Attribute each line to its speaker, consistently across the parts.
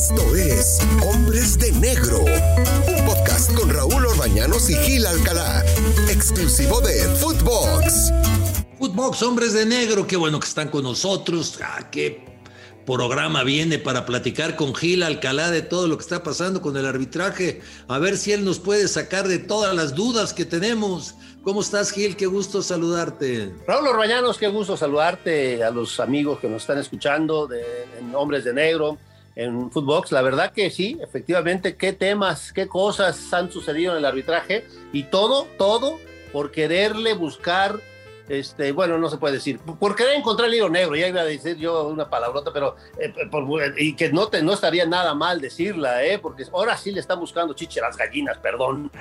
Speaker 1: Esto es Hombres de Negro, un podcast con Raúl Orbañanos y Gil Alcalá, exclusivo de Footbox.
Speaker 2: Footbox, Hombres de Negro, qué bueno que están con nosotros. Ah, qué programa viene para platicar con Gil Alcalá de todo lo que está pasando con el arbitraje, a ver si él nos puede sacar de todas las dudas que tenemos. ¿Cómo estás, Gil? Qué gusto saludarte.
Speaker 3: Raúl Orbañanos, qué gusto saludarte a los amigos que nos están escuchando de, en Hombres de Negro, en Footbox. La verdad que sí, efectivamente, qué temas, qué cosas han sucedido en el arbitraje y todo, todo por quererle buscar este, bueno, no se puede decir, por querer encontrar el hilo negro, ya iba a decir yo una palabrota, pero, eh, por, y que no, te, no estaría nada mal decirla, ¿eh? porque ahora sí le están buscando chiche las gallinas, perdón.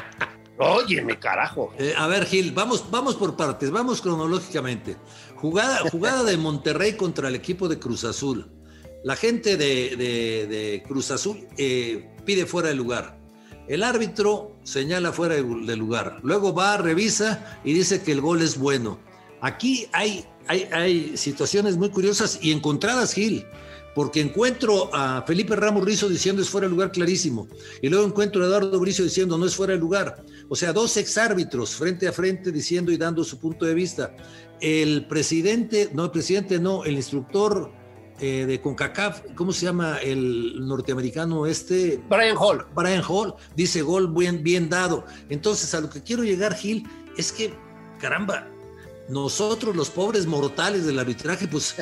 Speaker 3: Óyeme, carajo.
Speaker 2: Eh, a ver, Gil, vamos, vamos por partes, vamos cronológicamente. Jugada, jugada de Monterrey contra el equipo de Cruz Azul. La gente de, de, Cruz Azul eh, pide fuera de lugar. El árbitro señala fuera del lugar. Luego va, revisa y dice que el gol es bueno. Aquí hay, hay, hay situaciones muy curiosas y encontradas, Gil porque encuentro a Felipe Ramos Rizo diciendo es fuera de lugar clarísimo, y luego encuentro a Eduardo Bricio diciendo no es fuera de lugar. O sea, dos exárbitros frente a frente diciendo y dando su punto de vista. El presidente, no, el presidente no, el instructor eh, de CONCACAF, ¿cómo se llama el norteamericano este?
Speaker 3: Brian Hall.
Speaker 2: Brian Hall dice gol bien, bien dado. Entonces, a lo que quiero llegar, Gil, es que, caramba, nosotros los pobres mortales del arbitraje, pues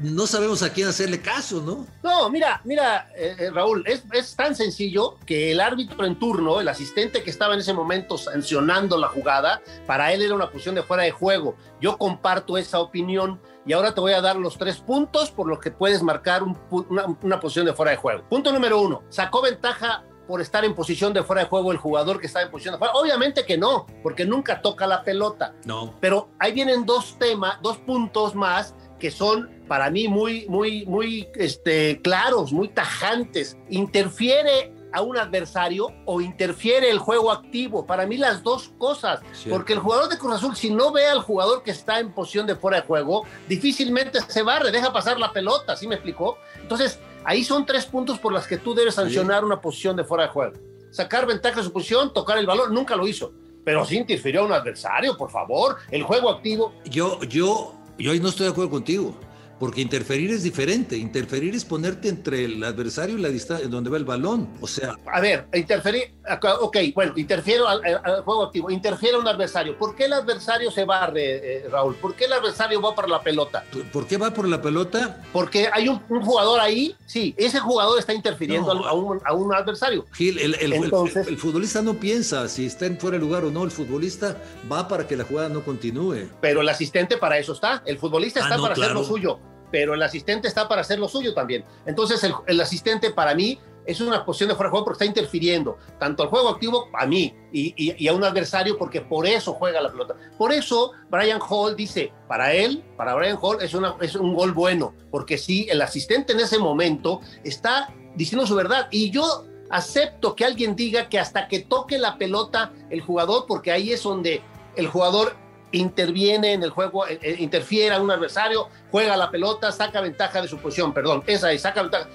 Speaker 2: no, sabemos a quién hacerle caso, ¿no?
Speaker 3: No, mira, mira, eh, eh, Raúl, es, es, tan sencillo que el árbitro en turno, el asistente que estaba en ese momento sancionando la jugada, para él era una posición de fuera de juego. Yo comparto esa opinión y ahora te voy a dar los tres puntos por los que puedes marcar una, posición de fuera de juego. Punto número uno, sacó ventaja por estar en posición de fuera de juego el jugador que está en posición de fuera. Obviamente que no, porque nunca toca la pelota.
Speaker 2: No.
Speaker 3: Pero ahí vienen dos temas, dos puntos más que son para mí muy, muy, muy este, claros, muy tajantes. Interfiere a un adversario o interfiere el juego activo. Para mí las dos cosas, porque el jugador de Cruz Azul si no ve al jugador que está en posición de fuera de juego, difícilmente se barre, deja pasar la pelota, ¿sí me explicó? Entonces, ahí son tres puntos por los que tú debes sancionar una posición de fuera de juego. Sacar ventaja de su posición, tocar el balón, nunca lo hizo. Pero sí interfirió a un adversario, por favor. El juego activo.
Speaker 2: Yo, yo, yo no estoy de acuerdo contigo porque interferir es diferente. Interferir es ponerte entre el adversario y la distancia donde va el balón. O sea.
Speaker 3: A ver, interferir. Ok, bueno, interfiero al, juego activo. Interfiere a un adversario. ¿Por qué el adversario se barre, eh, Raúl? ¿Por qué el adversario va por la pelota?
Speaker 2: ¿Por qué va por la pelota?
Speaker 3: Porque hay un, jugador ahí. Sí, ese jugador está interfiriendo a, un, a, un, adversario.
Speaker 2: Gil, el, el, el, futbolista no piensa si está en fuera de lugar o no. El futbolista va para que la jugada no continúe.
Speaker 3: Pero el asistente para eso está. El futbolista ah, está para hacer lo suyo pero el asistente está para hacer lo suyo también. Entonces, el, asistente para mí es una posición de fuera de juego porque está interfiriendo tanto al juego activo a mí y, a un adversario porque por eso juega la pelota. Por eso Brian Hall dice, para él, para Brian Hall es, un gol bueno, porque sí, el asistente en ese momento está diciendo su verdad y yo acepto que alguien diga que hasta que toque la pelota el jugador, porque ahí es donde el jugador interviene en el juego, eh, eh, interfiere a un adversario, juega la pelota, saca ventaja de su posición, perdón, esa y saca ventaja.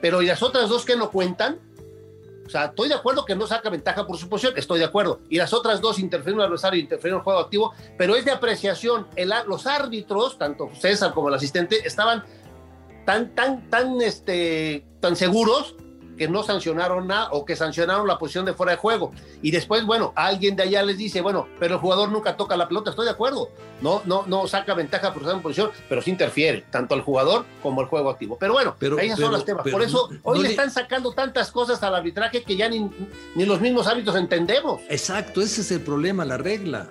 Speaker 3: Pero ¿y las otras dos que no cuentan? O sea, estoy de acuerdo que no saca ventaja por su posición, estoy de acuerdo. Y las otras dos interfieren en el adversario, interfieren en el juego activo, pero es de apreciación. Los árbitros, tanto César como el asistente, estaban tan, tan, tan, este, tan seguros que no sancionaron nada o que sancionaron la posición de fuera de juego. Y después, bueno, alguien de allá les dice, bueno, pero el jugador nunca toca la pelota, estoy de acuerdo. No, no, no saca ventaja por estar en posición, pero sí interfiere, tanto el jugador como el juego activo. Pero bueno, pero, ahí son los temas. por eso hoy le están sacando tantas cosas al arbitraje que ya ni, ni los mismos árbitros entendemos.
Speaker 2: Exacto, ese es el problema, la regla.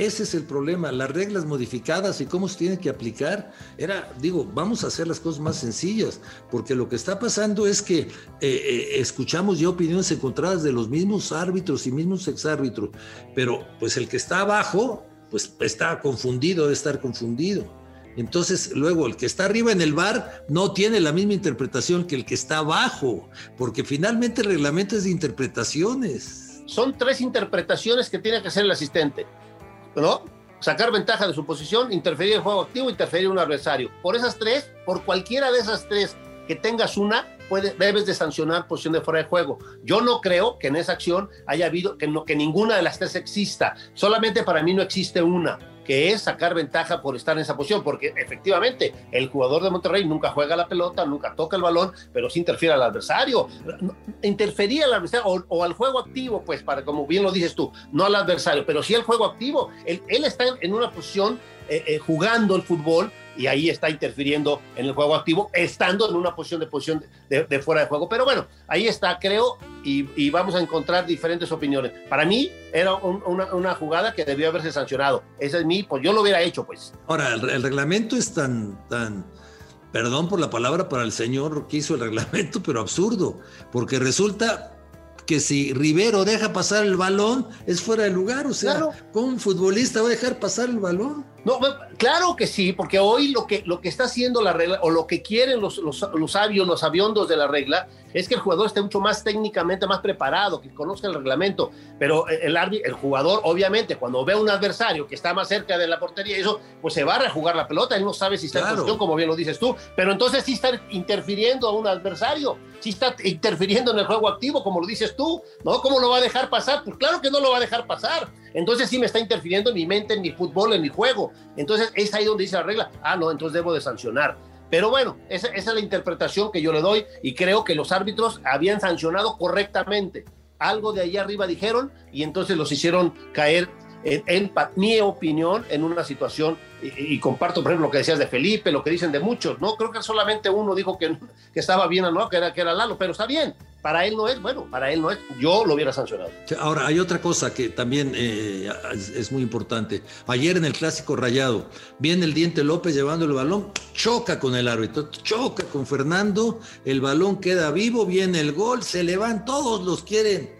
Speaker 2: Ese es el problema, las reglas modificadas y cómo se tiene que aplicar. Era, digo, vamos a hacer las cosas más sencillas, porque lo que está pasando es que eh, eh, escuchamos ya opiniones encontradas de los mismos árbitros y mismos exárbitros, pero pues el que está abajo, pues está confundido, debe estar confundido. Entonces, luego, el que está arriba en el bar no tiene la misma interpretación que el que está abajo, porque finalmente el reglamento es de interpretaciones.
Speaker 3: Son tres interpretaciones que tiene que hacer el asistente. ¿No? Sacar ventaja de su posición, interferir en juego activo, interferir en un adversario. Por esas tres, por cualquiera de esas tres que tengas una, puede, debes de sancionar posición de fuera de juego. Yo no creo que en esa acción haya habido, que, no, que ninguna de las tres exista. Solamente para mí no existe una que es sacar ventaja por estar en esa posición, porque efectivamente el jugador de Monterrey nunca juega la pelota, nunca toca el balón, pero sí interfiere al adversario. Interfería al adversario o, al juego activo, pues, para como bien lo dices tú, no al adversario, pero sí al juego activo. Él, está en una posición eh, eh, jugando el fútbol y ahí está interfiriendo en el juego activo, estando en una posición de posición de, fuera de juego. Pero bueno, ahí está, creo, y, vamos a encontrar diferentes opiniones. Para mí era una, jugada que debió haberse sancionado. Ese es mi, pues yo lo hubiera hecho, pues.
Speaker 2: Ahora, el, reglamento es tan, tan, perdón por la palabra para el señor que hizo el reglamento, pero absurdo, porque resulta que si Rivero deja pasar el balón, es fuera de lugar. O sea, ¿cómo un futbolista va a dejar pasar el balón?
Speaker 3: No, claro que sí, porque hoy lo que, lo que está haciendo la regla, o lo que quieren los, los, los sabios, los aviondos de la regla, es que el jugador esté mucho más técnicamente más preparado, que conozca el reglamento. Pero el, el jugador, obviamente, cuando ve a un adversario que está más cerca de la portería, eso, pues se va a rejugar la pelota, él no sabe si está en posición, como bien lo dices tú. Pero entonces sí está interfiriendo a un adversario, sí está interfiriendo en el juego activo, como lo dices tú, ¿no? ¿Cómo lo va a dejar pasar? Pues claro que no lo va a dejar pasar. Entonces sí me está interfiriendo en mi mente, en mi fútbol, en mi juego. Entonces es ahí donde dice la regla, ah, no, entonces debo de sancionar. Pero bueno, esa, es la interpretación que yo le doy y creo que los árbitros habían sancionado correctamente. Algo de ahí arriba dijeron y entonces los hicieron caer en, mi opinión, en una situación, y, comparto, por ejemplo, lo que decías de Felipe, lo que dicen de muchos, ¿no? Creo que solamente uno dijo que, que estaba bien no, que era, que era Lalo, pero está bien. Para él no es, bueno, para él no es, yo lo hubiera sancionado.
Speaker 2: Ahora, hay otra cosa que también eh, es, muy importante. Ayer en el clásico rayado, viene el Diente López llevando el balón, choca con el árbitro, choca con Fernando, el balón queda vivo, viene el gol, se le van, todos los quieren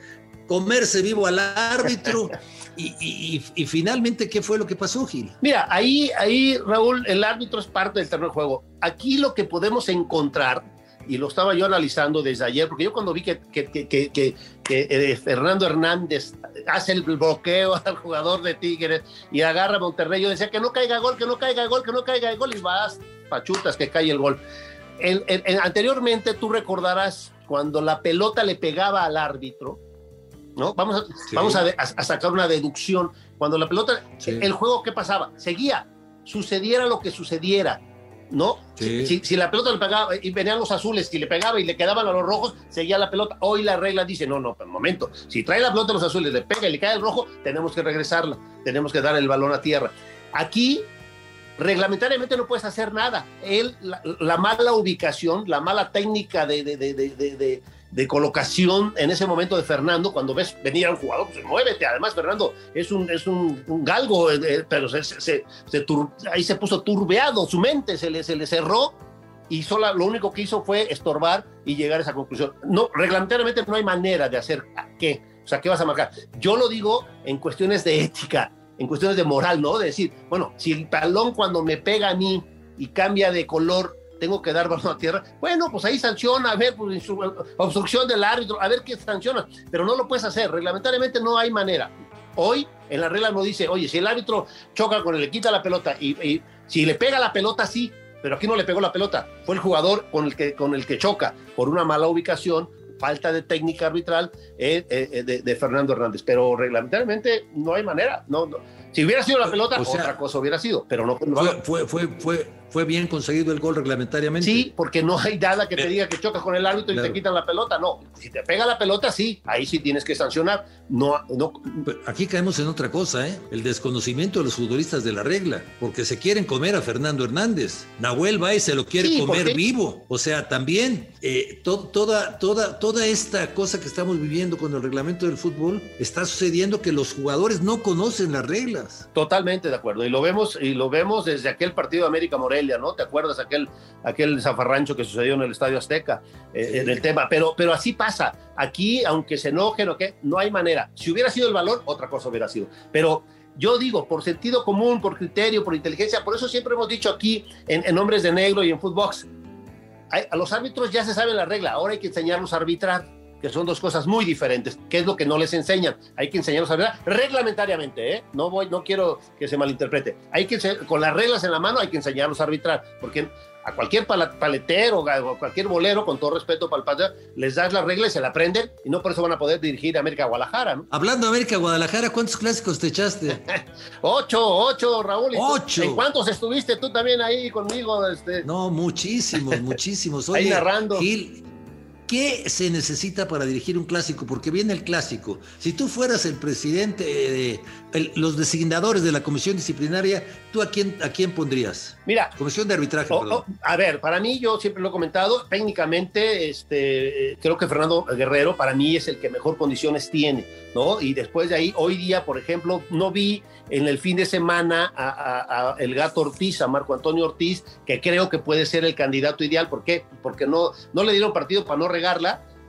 Speaker 2: comerse vivo al árbitro. Y, finalmente, ¿qué fue lo que pasó, Gil?
Speaker 3: Mira, ahí, ahí, Raúl, el árbitro es parte del terreno de juego. Aquí lo que podemos encontrar, y lo estaba yo analizando desde ayer, porque yo cuando vi que, que, que, que eh, Fernando Hernández hace el bloqueo al jugador de Tigres y agarra a Monterrey, yo decía que no caiga gol, que no caiga gol, que no caiga gol, y vas, pachutas, que cae el gol. anteriormente tú recordarás cuando la pelota le pegaba al árbitro, ¿no? Vamos, a, vamos a, sacar una deducción. Cuando la pelota, el juego, ¿qué pasaba? Seguía, sucediera lo que sucediera, ¿no? Si, la pelota le pegaba y venían los azules, si le pegaba y le quedaban a los rojos, seguía la pelota. Hoy la regla dice, no, no, un momento, si trae la pelota a los azules, le pega y le cae el rojo, tenemos que regresarla, tenemos que dar el balón a tierra. Aquí reglamentariamente no puedes hacer nada. Él, la, mala ubicación, la mala técnica de, de, de colocación en ese momento de Fernando, cuando ves venir a un jugador, pues muévete. Además, Fernando es un, es un, galgo, eh, eh, pero se, se, ahí se puso turbeado, su mente se le, se le cerró y solo lo único que hizo fue estorbar y llegar a esa conclusión. No, reglamentariamente no hay manera de hacer qué, o sea, ¿qué vas a marcar? Yo lo digo en cuestiones de ética, en cuestiones de moral, ¿no? De decir, bueno, si el talón cuando me pega a mí y cambia de color tengo que dar balón a tierra. Bueno, pues ahí sanciona, a ver, pues, obstrucción del árbitro, a ver qué sanciona, pero no lo puedes hacer, reglamentariamente no hay manera. Hoy en la regla no dice, oye, si el árbitro choca con él, le quita la pelota y, si le pega la pelota, sí, pero aquí no le pegó la pelota, fue el jugador con el que, con el que choca por una mala ubicación, falta de técnica arbitral eh, eh, eh, de, Fernando Hernández, pero reglamentariamente no hay manera, no, si hubiera sido la pelota, otra cosa hubiera sido, pero no.
Speaker 2: fue, fue, fue, fue bien conseguido el gol reglamentariamente.
Speaker 3: Sí, porque no hay nada que te diga que chocas con el árbitro y te quitan la pelota. No, si te pega la pelota, sí, ahí sí tienes que sancionar. No, no.
Speaker 2: Aquí caemos en otra cosa, ¿eh? El desconocimiento de los futbolistas de la regla, porque se quieren comer a Fernando Hernández. Nahuel y se lo quiere comer vivo. O sea, también eh, toda, toda, toda esta cosa que estamos viviendo con el reglamento del fútbol está sucediendo que los jugadores no conocen las reglas.
Speaker 3: Totalmente de acuerdo. Y lo vemos, y lo vemos desde aquel partido de América Moreno ¿no? ¿Te acuerdas aquel, aquel zafarrancho que sucedió en el Estadio Azteca eh, en el tema? Pero, pero así pasa. Aquí, aunque se enojen o qué, no hay manera. Si hubiera sido el balón, otra cosa hubiera sido. Pero yo digo, por sentido común, por criterio, por inteligencia, por eso siempre hemos dicho aquí en, en Hombres de Negro y en Footbox, a los árbitros ya se sabe la regla, ahora hay que enseñarlos a arbitrar. Que son dos cosas muy diferentes, que es lo que no les enseñan. Hay que enseñarlos a ver reglamentariamente, ¿eh? No voy, no quiero que se malinterprete. Hay que con las reglas en la mano hay que enseñarlos a arbitrar, porque a cualquier paletero o cualquier bolero, con todo respeto para el padre, les das las reglas, se la aprenden y no por eso van a poder dirigir a América Guadalajara. ¿no?
Speaker 2: Hablando de América Guadalajara, ¿cuántos clásicos te echaste?
Speaker 3: ocho, ocho, Raúl.
Speaker 2: Ocho.
Speaker 3: ¿En cuántos estuviste tú también ahí conmigo? Este?
Speaker 2: No, muchísimos, muchísimos.
Speaker 3: ahí narrando.
Speaker 2: Gil, ¿Qué se necesita para dirigir un clásico? Porque viene el clásico. Si tú fueras el presidente, de los designadores de la comisión disciplinaria, ¿tú a quién, a quién pondrías?
Speaker 3: Mira.
Speaker 2: Comisión de arbitraje.
Speaker 3: a ver, para mí, yo siempre lo he comentado, técnicamente, este, creo que Fernando Guerrero para mí es el que mejor condiciones tiene, ¿no? Y después de ahí, hoy día, por ejemplo, no vi en el fin de semana a, el gato Ortiz, a Marco Antonio Ortiz, que creo que puede ser el candidato ideal. ¿Por qué? Porque no, no le dieron partido para no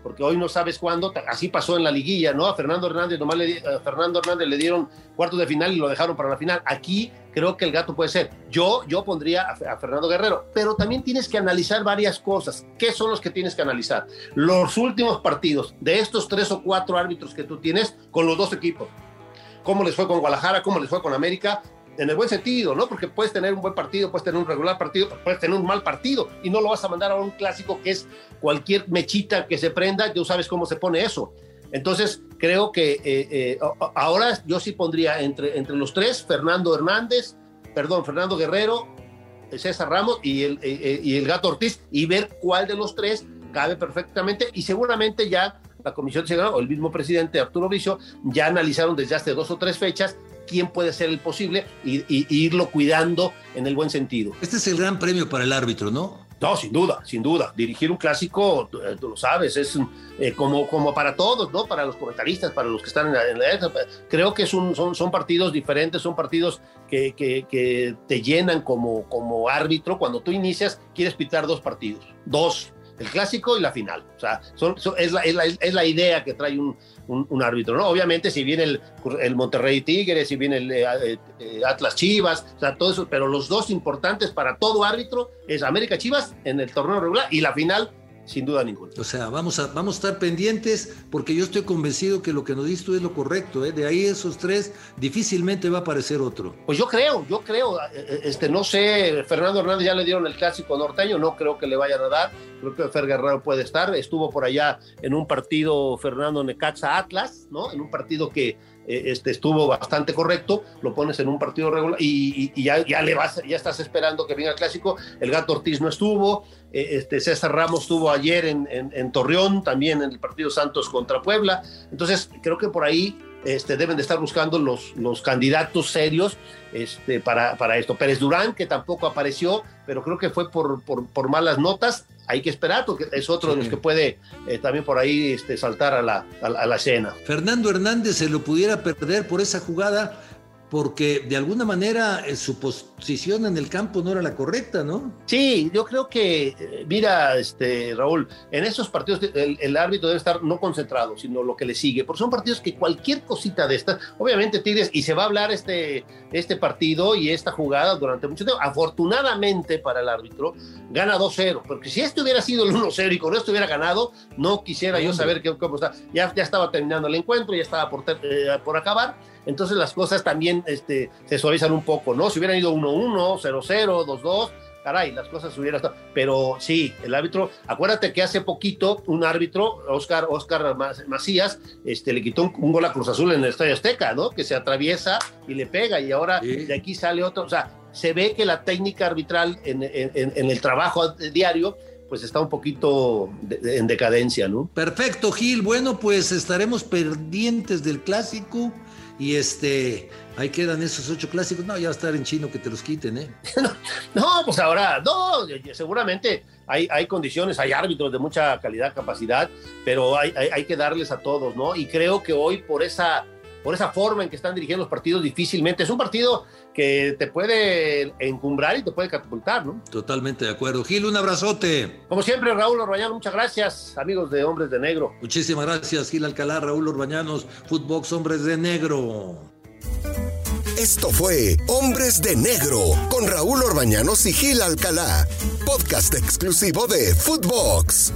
Speaker 3: porque hoy no sabes cuándo, así pasó en la liguilla, ¿no? A Fernando Hernández nomás le, a Fernando Hernández le dieron cuartos de final y lo dejaron para la final. Aquí creo que el gato puede ser. Yo, yo pondría a, a, Fernando Guerrero, pero también tienes que analizar varias cosas. ¿Qué son los que tienes que analizar? Los últimos partidos de estos tres o cuatro árbitros que tú tienes con los dos equipos cómo les fue con Guadalajara, cómo les fue con América, en el buen sentido, ¿no? Porque puedes tener un buen partido, puedes tener un regular partido, puedes tener un mal partido y no lo vas a mandar a un clásico que es cualquier mechita que se prenda, tú sabes cómo se pone eso. Entonces, creo que eh, eh, ahora yo sí pondría entre, entre los tres, Fernando Hernández, perdón, Fernando Guerrero, César Ramos y el, eh, y el Gato Ortiz, y ver cuál de los tres cabe perfectamente y seguramente ya la Comisión de o el mismo presidente Arturo Bricio ya analizaron desde hace dos o tres fechas quién puede ser el posible y, irlo cuidando en el buen sentido.
Speaker 2: Este es el gran premio para el árbitro, ¿no?
Speaker 3: No, sin duda, sin duda. Dirigir un clásico, tú, lo sabes, es eh, como, como para todos, ¿no? Para los comentaristas, para los que están en la... En creo que son, son partidos diferentes, son partidos que, que, que, te llenan como, como árbitro. Cuando tú inicias, quieres pitar dos partidos, dos el clásico y la final. O sea, es, la, es, la, idea que trae un, un, árbitro, ¿no? Obviamente, si viene el, el Monterrey Tigres, si viene el eh, eh, Atlas Chivas, o sea, todo eso, pero los dos importantes para todo árbitro es América Chivas en el torneo regular y la final sin duda ninguna.
Speaker 2: O sea, vamos a, vamos a estar pendientes porque yo estoy convencido que lo que nos diste es lo correcto. ¿eh? De ahí esos tres, difícilmente va a aparecer otro.
Speaker 3: Pues yo creo, yo creo. Eh, este, no sé, Fernando Hernández ya le dieron el clásico norteño, no creo que le vayan a dar. Creo que Fer Guerrero puede estar. Estuvo por allá en un partido Fernando Necaxa Atlas, ¿no? En un partido que eh, este, estuvo bastante correcto, lo pones en un partido regular y, ya, ya, le vas, ya estás esperando que venga el clásico. El Gato Ortiz no estuvo, eh, este, César Ramos estuvo ayer en, Torreón, también en el partido Santos contra Puebla. Entonces, creo que por ahí este, deben de estar buscando los, candidatos serios este, para, para, esto. Pérez Durán, que tampoco apareció, pero creo que fue por malas notas. Hay que esperar, porque es otro de los que puede eh, también por ahí este, saltar a la, a la escena.
Speaker 2: Fernando Hernández se lo pudiera perder por esa jugada porque de alguna manera eh, su posición en el campo no era la correcta, ¿no?
Speaker 3: Sí, yo creo que, eh, mira, este, Raúl, en esos partidos el, árbitro debe estar no concentrado, sino lo que le sigue, porque son partidos que cualquier cosita de estas, obviamente Tigres, y se va a hablar este, este partido y esta jugada durante mucho tiempo, afortunadamente para el árbitro, gana 2-0, porque si este hubiera sido el 1-0 y con esto hubiera ganado, no quisiera yo saber qué, cómo está, ya, ya estaba terminando el encuentro, ya estaba por, eh, por acabar, entonces las cosas también este, se suavizan un poco, ¿no? Si hubieran ido 1-1, 0-0, 2-2, caray, las cosas hubieran estado. Pero sí, el árbitro, acuérdate que hace poquito un árbitro, Oscar, Oscar Macías, este, le quitó un, gol a Cruz Azul en el Estadio Azteca, ¿no? Que se atraviesa y le pega, y ahora de aquí sale otro. O sea, se ve que la técnica arbitral en, el trabajo diario pues está un poquito en decadencia, ¿no?
Speaker 2: Perfecto, Gil. Bueno, pues estaremos pendientes del clásico y este, ahí quedan esos ocho clásicos. No, ya va a estar en chino que te los quiten, ¿eh?
Speaker 3: no, pues ahora, no, seguramente hay, hay condiciones, hay árbitros de mucha calidad, capacidad, pero hay, hay, que darles a todos, ¿no? Y creo que hoy por esa, por esa forma en que están dirigiendo los partidos, difícilmente. Es un partido que te puede encumbrar y te puede catapultar, ¿no?
Speaker 2: Totalmente de acuerdo. Gil, un abrazote.
Speaker 3: Como siempre, Raúl Orbañanos, muchas gracias, amigos de Hombres de Negro.
Speaker 2: Muchísimas gracias, Gil Alcalá, Raúl Orbañanos, Footbox Hombres de Negro.
Speaker 1: Esto fue Hombres de Negro con Raúl Orbañanos y Gil Alcalá, podcast exclusivo de Footbox.